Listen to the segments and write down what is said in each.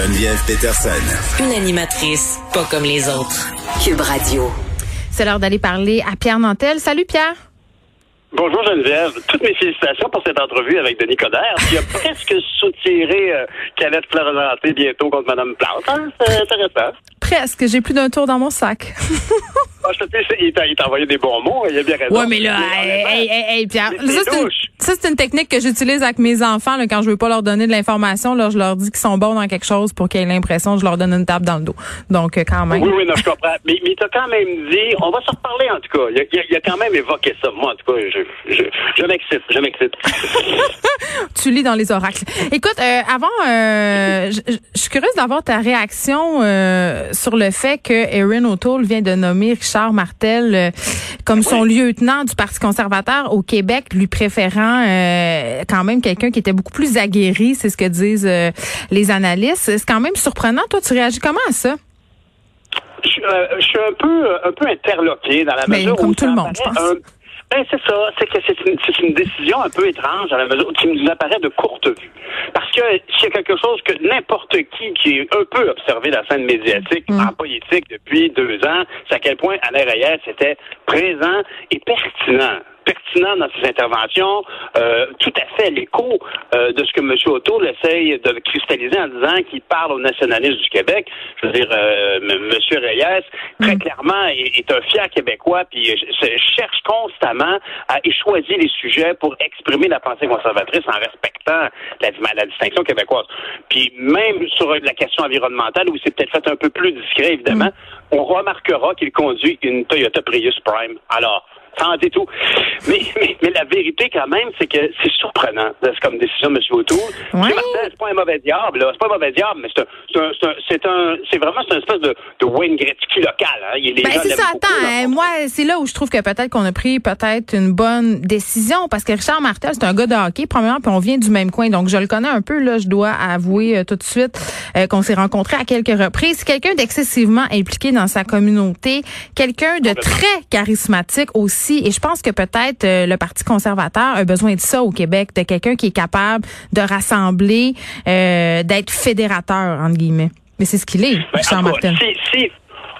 Geneviève Peterson. Une animatrice pas comme les autres. Cube Radio. C'est l'heure d'aller parler à Pierre Nantel. Salut Pierre. Bonjour Geneviève. Toutes mes félicitations pour cette entrevue avec Denis Coderre, qui a presque soutiré euh, Canette Florenté bientôt contre Mme Plante. Hein? C'est intéressant. Presque. J'ai plus d'un tour dans mon sac. Il t'a envoyé des bons mots, il a bien raison. Ouais, mais là, hey, hey, hey, Pierre. Ça, c'est une, technique que j'utilise avec mes enfants là, quand je veux pas leur donner de l'information. Là, je leur dis qu'ils sont bons dans quelque chose pour qu'ils aient l'impression que je leur donne une tape dans le dos. Donc, euh, quand même. Oui, oui, non, je comprends. Mais, mais il t'a quand même dit, on va se reparler en tout cas. Il a, il a- quand même évoqué ça. Moi, en tout cas, je, je, je m'excite, je m'excite. Tu lis dans les oracles. Écoute, euh, avant, euh, je suis curieuse d'avoir ta réaction euh, sur le fait que Erin O'Toole vient de nommer Richard Martel euh, comme son lieutenant du Parti conservateur au Québec, lui préférant euh, quand même quelqu'un qui était beaucoup plus aguerri, c'est ce que disent euh, les analystes. C'est quand même surprenant. Toi, tu réagis comment à ça? Je, suis, euh, je suis un peu, un peu interloqué dans la Ben, mesure comme où tout le monde, je apparaît pense. un- ben, c'est ça. C'est que c'est une, c'est une décision un peu étrange dans la mesure qui nous apparaît de courte vue. Parce que s'il y a quelque chose que n'importe qui qui est un peu observé la scène médiatique Mm. en politique depuis deux ans, c'est à quel point Alain Reyes était présent et pertinent pertinent dans ses interventions, euh, tout à fait l'écho euh, de ce que M. O'Toole essaye de cristalliser en disant qu'il parle aux nationalistes du Québec. Je veux dire, euh, M. Reyes, très clairement, est, est un fier Québécois, puis cherche constamment à et choisit les sujets pour exprimer la pensée conservatrice en respectant la, la distinction québécoise. Puis même sur la question environnementale, où c'est peut-être fait un peu plus discret, évidemment, on remarquera qu'il conduit une Toyota Prius Prime. Alors, tout. Mais, mais, mais la vérité, quand même, c'est que c'est surprenant de- comme décision de M. O'Toole. Martin, c'est pas un mauvais diable, là. C'est pas un mauvais diable, mais c'est un, c'est un, c'est c'est c'est vraiment, c'est une espèce de, de Wayne Gretzky local, hein. Il, Ben c'est ça, attends, hein, moi c'est là où je trouve que peut-être qu'on a pris peut-être une bonne décision parce que Richard Martel c'est un gars de hockey premièrement puis on vient du même coin donc je le connais un peu là, je dois avouer euh, tout de suite euh, qu'on s'est rencontrés à quelques reprises, c'est quelqu'un d'excessivement impliqué dans sa communauté, quelqu'un de très charismatique aussi et je pense que peut-être euh, le Parti conservateur a besoin de ça au Québec, de quelqu'un qui est capable de rassembler, euh, d'être fédérateur entre guillemets. Mais c'est ce qu'il est, Ben, Richard en tout cas, Martel. si, si,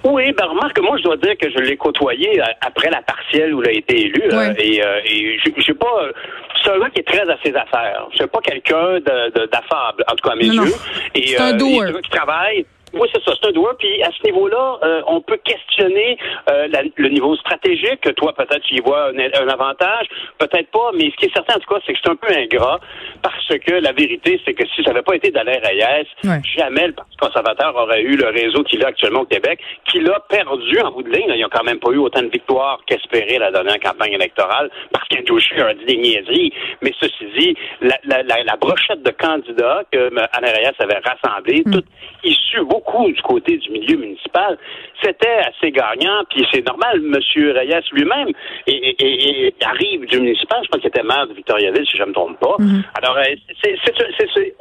oui, ben remarque, moi, je dois dire que je l'ai côtoyé euh, après la partielle où il a été élu. euh, Ouais. et euh, et je sais pas. euh, C'est un gars qui est très à ses affaires. Je sais pas quelqu'un de- de- d'affable, en tout cas à mes Non, non. yeux. Et, C'est un euh, doer. et qui travaille. Oui, c'est ça, c'est un doer. Puis à ce niveau-là, euh, on peut questionner euh, la- le niveau stratégique. que Toi, peut-être, tu y vois un, un avantage, peut-être pas. Mais ce qui est certain, en tout cas, c'est que c'est un peu ingrat parce que la vérité, c'est que si ça n'avait pas été d'Alain Reyes, Ouais. jamais le Parti conservateur aurait eu le réseau qu'il a actuellement au Québec, qu'il a perdu en bout de ligne. Ils n'ont quand même pas eu autant de victoires qu'espéré la dernière campagne électorale, parce Scheer a dit des niaiseries. Mais ceci dit, la, la, la, la brochette de candidats que. Alain Reyes avait rassemblée, toutes issues beaucoup du côté du milieu municipal, c'était assez gagnant. Puis c'est normal, M. Reyes lui-même et, et- et- et arrive du municipal, je crois qu'il était maire de Victoriaville, si je ne me trompe pas. Alors, euh, c'est-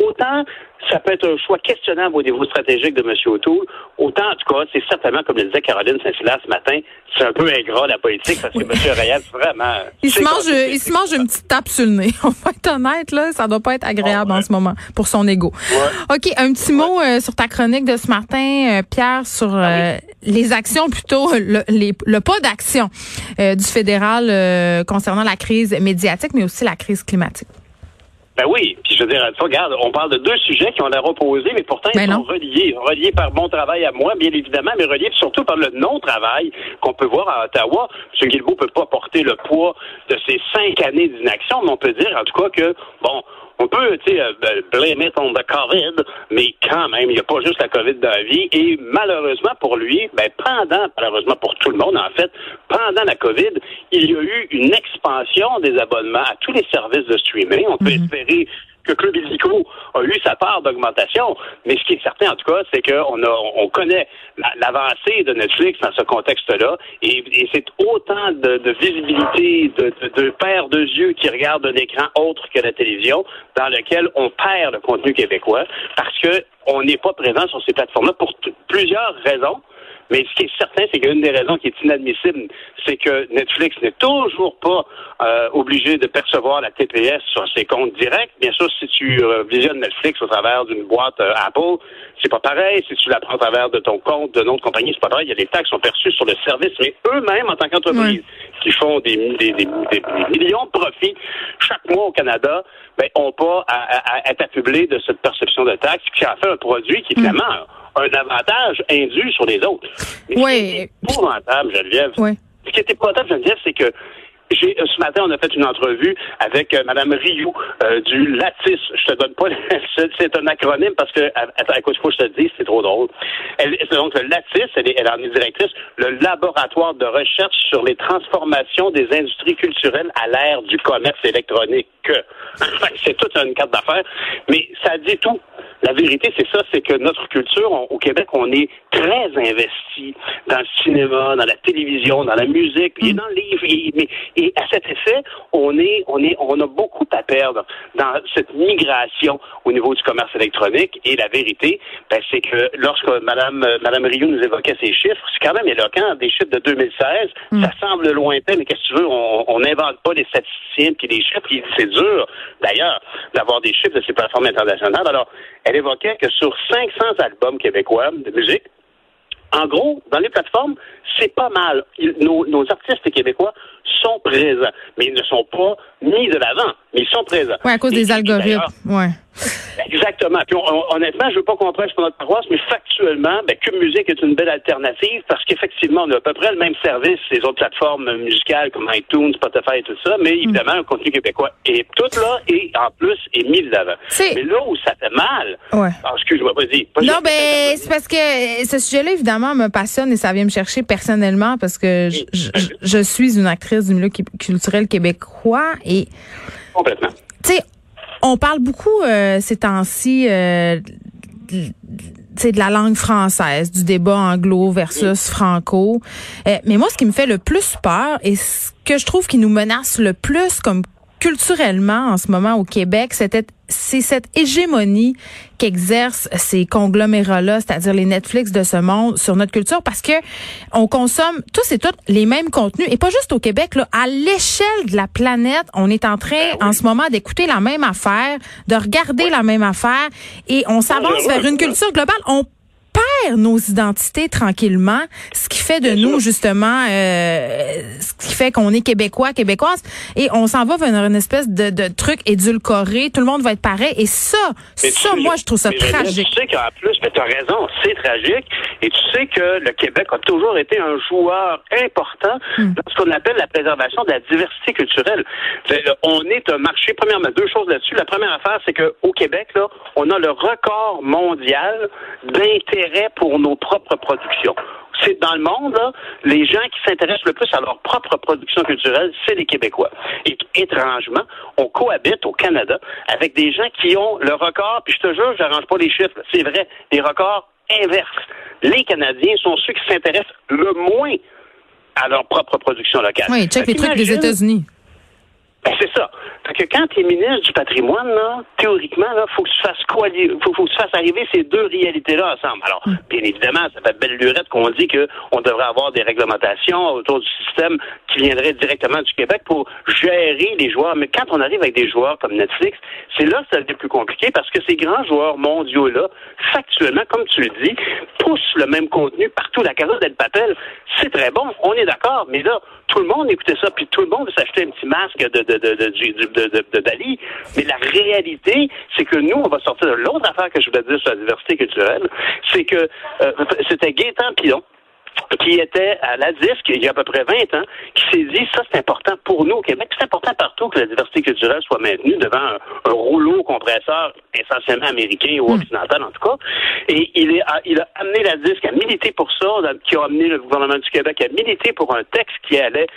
autant ça peut être un choix questionnable au niveau stratégique de M. O'Toole, autant, en tout cas, c'est certainement, comme le disait Caroline Saint-Hilaire ce matin, c'est un peu ingrat, la politique, parce que M. Reyes, vraiment... Il se mange, il se mange une petite tape sur le nez. On va être honnête, là. Ça doit pas être agréable Ah ouais. en ce moment pour son ego. Ouais. OK. Un petit mot euh, sur ta chronique de ce matin, euh, Pierre, sur euh, les actions plutôt, le, les- le pas d'action euh, du fédéral euh, concernant la crise médiatique, mais aussi la crise climatique. Ben oui, puis je veux dire, regarde, on parle de deux sujets qui ont l'air opposés, mais pourtant Ben ils sont reliés. Reliés par mon travail à moi, bien évidemment, mais reliés surtout par le non-travail qu'on peut voir à Ottawa. M. Guilbeault peut pas porter le poids de ces cinq années d'inaction, mais on peut dire en tout cas que, bon, on peut, tu sais, ben, blame it on the COVID, mais quand même, il n'y a pas juste la COVID dans la vie. Et malheureusement pour lui, ben, pendant, malheureusement pour tout le monde, en fait, pendant la COVID, il y a eu une expansion des abonnements à tous les services de streaming. On peut espérer que Club Illico a eu sa part d'augmentation, mais ce qui est certain, en tout cas, c'est qu'on on connaît la- l'avancée de Netflix dans ce contexte-là, et, c'est autant de, visibilité, de, de, de paires de yeux qui regardent un écran autre que la télévision, dans lequel on perd le contenu québécois, parce que on n'est pas présent sur ces plateformes-là pour plusieurs raisons. Mais ce qui est certain, c'est qu'une des raisons qui est inadmissible, c'est que Netflix n'est toujours pas euh, obligé de percevoir la TPS sur ses comptes directs. Bien sûr, si tu euh, visionnes Netflix au travers d'une boîte euh, Apple, c'est pas pareil. Si tu la prends au travers de ton compte de notre compagnie, c'est pas pareil. Il y a des taxes qui sont perçues sur le service, mais eux-mêmes, en tant qu'entreprise, qui font des, millions de profits chaque mois au Canada, ben, ont pas à, être affublés de cette perception de taxes qui a fait un produit qui est mm. Un avantage indu sur les autres. oui. Ce qui est épouvantable, Geneviève, oui. ce qui est épouvantable, Geneviève, c'est que j'ai, ce matin, on a fait une entrevue avec euh, Mme Rioux euh, du LATIS. Je te donne pas, c'est un acronyme parce que, attends, écoute, faut que je te le dise, c'est trop drôle. Elle, donc, le LATIS, elle, est, elle en est directrice, le laboratoire de recherche sur les transformations des industries culturelles à l'ère du commerce électronique. c'est toute une carte d'affaires, mais ça dit tout. La vérité, c'est ça, c'est que notre culture, au Québec, on est très investi dans le cinéma, dans la télévision, dans la musique, et dans le livre. Et, et à cet effet, on est, on est, on a beaucoup à perdre dans cette migration au niveau du commerce électronique. Et la vérité, ben, c'est que lorsque Madame, Madame Rio nous évoquait ces chiffres, c'est quand même éloquent, des chiffres de 2016. Mm. Ça semble lointain, mais qu'est-ce que tu veux, on n'invente pas des statisticiens puis des chiffres. C'est dur, d'ailleurs, d'avoir des chiffres de ces plateformes internationales. Alors, elle évoquait que sur 500 albums québécois de musique, en gros, dans les plateformes, c'est pas mal. nos, nos, artistes québécois sont présents, mais ils ne sont pas mis de l'avant, mais ils sont présents. Oui, à cause des algorithmes. Ouais. Exactement. Puis honnêtement, je veux pas qu'on prêche pour notre paroisse, mais factuellement, ben, Cube Musique est une belle alternative parce qu'effectivement, on a à peu près le même service les autres plateformes musicales comme iTunes, Spotify et tout ça, mais mm. évidemment, le contenu québécois est tout là et en plus est mis de l'avant. Mais là où ça fait mal, ouais. Ah, excuse-moi, vas-y. Non, ben c'est parce que ce sujet-là, évidemment, me passionne et ça vient me chercher personnellement parce que je, je suis une actrice du milieu culturel québécois et complètement. Tu sais, on parle beaucoup euh, ces temps-ci euh, de la langue française, du débat anglo versus franco. Euh, mais moi, ce qui me fait le plus peur et ce que je trouve qui nous menace le plus comme culturellement en ce moment au Québec, c'était c'est cette hégémonie qu'exercent ces conglomérats-là, c'est-à-dire les Netflix de ce monde sur notre culture, parce que on consomme tous et toutes les mêmes contenus, et pas juste au Québec, là, à l'échelle de la planète, on est en train ben en ce moment d'écouter la même affaire, de regarder la même affaire, et on s'avance vers une culture globale. On perd nos identités tranquillement, ce qui fait de nous justement, euh, ce qui fait qu'on est québécois, québécoises, et on s'en va vers une espèce de, de, truc édulcoré. Tout le monde va être pareil, et ça, ça, moi, je trouve ça tragique. Tu sais qu'en plus, mais tu as raison, c'est tragique, et tu sais que le Québec a toujours été un joueur important hmm. dans ce qu'on appelle la préservation de la diversité culturelle. On est un marché. Premièrement, deux choses là-dessus. La première affaire, c'est qu'au Québec, là, on a le record mondial d'intérêt pour nos propres productions. C'est dans le monde, les gens qui s'intéressent le plus à leur propre production culturelle, c'est les Québécois. Et étrangement, on cohabite au Canada avec des gens qui ont le record, puis je te jure, j'arrange pas les chiffres, c'est vrai, des records inverses. Les Canadiens sont ceux qui s'intéressent le moins à leur propre production locale. Oui, check les trucs des États-Unis. Ben, c'est ça. Fait que quand tu es ministre du patrimoine, là, théoriquement, là, faut que tu fasses quoi, faut, faut que tu fasses arriver ces deux réalités-là ensemble. Alors, mm. bien évidemment, ça fait belle lurette qu'on dit qu'on devrait avoir des réglementations autour du système qui viendraient directement du Québec pour gérer les joueurs. Mais quand on arrive avec des joueurs comme Netflix, c'est là que ça devient plus compliqué parce que ces grands joueurs mondiaux-là, factuellement, comme tu le dis, poussent le même contenu partout. La carotte d'El Patel, c'est très bon, on est d'accord, mais là, tout le monde écoutait ça, puis tout le monde s'achetait un petit masque de, de, de, de, Dali. Mais la réalité, c'est que nous, on va sortir de l'autre affaire que je voulais dire sur la diversité culturelle, c'est que euh, c'était Gaétan Pilon qui était à la disque il y a à peu près 20 ans, qui s'est dit ça c'est important pour nous au Québec, c'est important partout que la diversité culturelle soit maintenue devant un, rouleau compresseur essentiellement américain ou hmm. occidental en tout cas. Et il, est, il a amené la disque à militer pour ça, qui a amené le gouvernement du Québec à militer pour un texte qui allait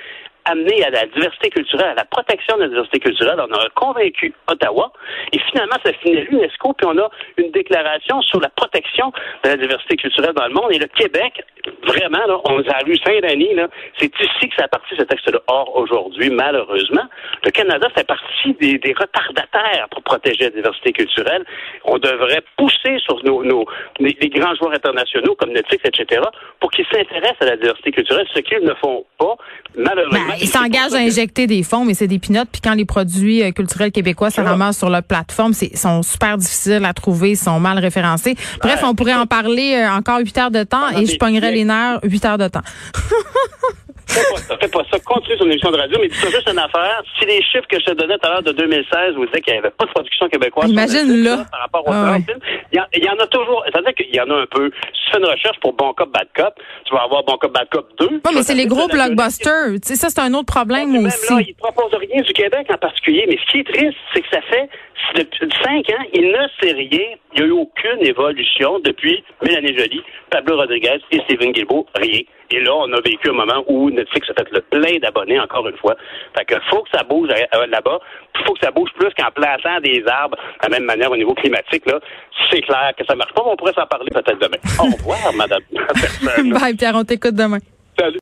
amener à la diversité culturelle, à la protection de la diversité culturelle. On a convaincu Ottawa. Et finalement, ça finit l'UNESCO, puis on a une déclaration sur la protection de la diversité culturelle dans le monde. Et le Québec vraiment, là, on a lu Saint-Denis, c'est ici que ça a parti ce texte-là. Or, aujourd'hui, malheureusement, le Canada fait partie des, retardataires pour protéger la diversité culturelle. On devrait pousser sur nos, nos les, grands joueurs internationaux comme Netflix, etc., pour qu'ils s'intéressent à la diversité culturelle, ce qu'ils ne font pas, malheureusement. Ben, ils s'engagent à injecter des fonds, mais c'est des pinottes. Puis quand les produits euh, culturels québécois se ramassent sur leur plateforme, ils sont super difficiles à trouver, ils sont mal référencés. Bref, on pourrait en parler euh, encore huit heures de temps et je pognerais les nerfs huit heures de temps. Fais pas ça, fais pas ça. Continue son émission de radio, mais dis-toi juste une affaire. Si les chiffres que je te donnais tout à l'heure de 2016 vous disaient qu'il n'y avait pas de production québécoise Imagine là. par rapport au ah, il, y en a toujours. C'est-à-dire qu'il y en a un peu. Si tu fais une recherche pour Bon Cop, Bad Cop, tu vas avoir Bon Cop, Bad Cop 2. Oui, mais c'est les gros blockbusters. Tu sais, ça, c'est un autre problème aussi. Même là, ils ne proposent rien du Québec en particulier. Mais ce qui est triste, c'est que ça fait depuis cinq ans, il ne sait rien. Il n'y a eu aucune évolution depuis Mélanie Joly, Pablo Rodriguez et Steven Guilbeault. Rien. Et là, on a vécu un moment où Netflix a fait le plein d'abonnés, encore une fois. Fait que faut que ça bouge euh, là-bas. Il faut que ça bouge plus qu'en plantant des arbres de la même manière au niveau climatique. Là, c'est clair que ça marche pas, on pourrait s'en parler peut-être demain. Au revoir, madame. Bye, Pierre, on t'écoute demain. Salut.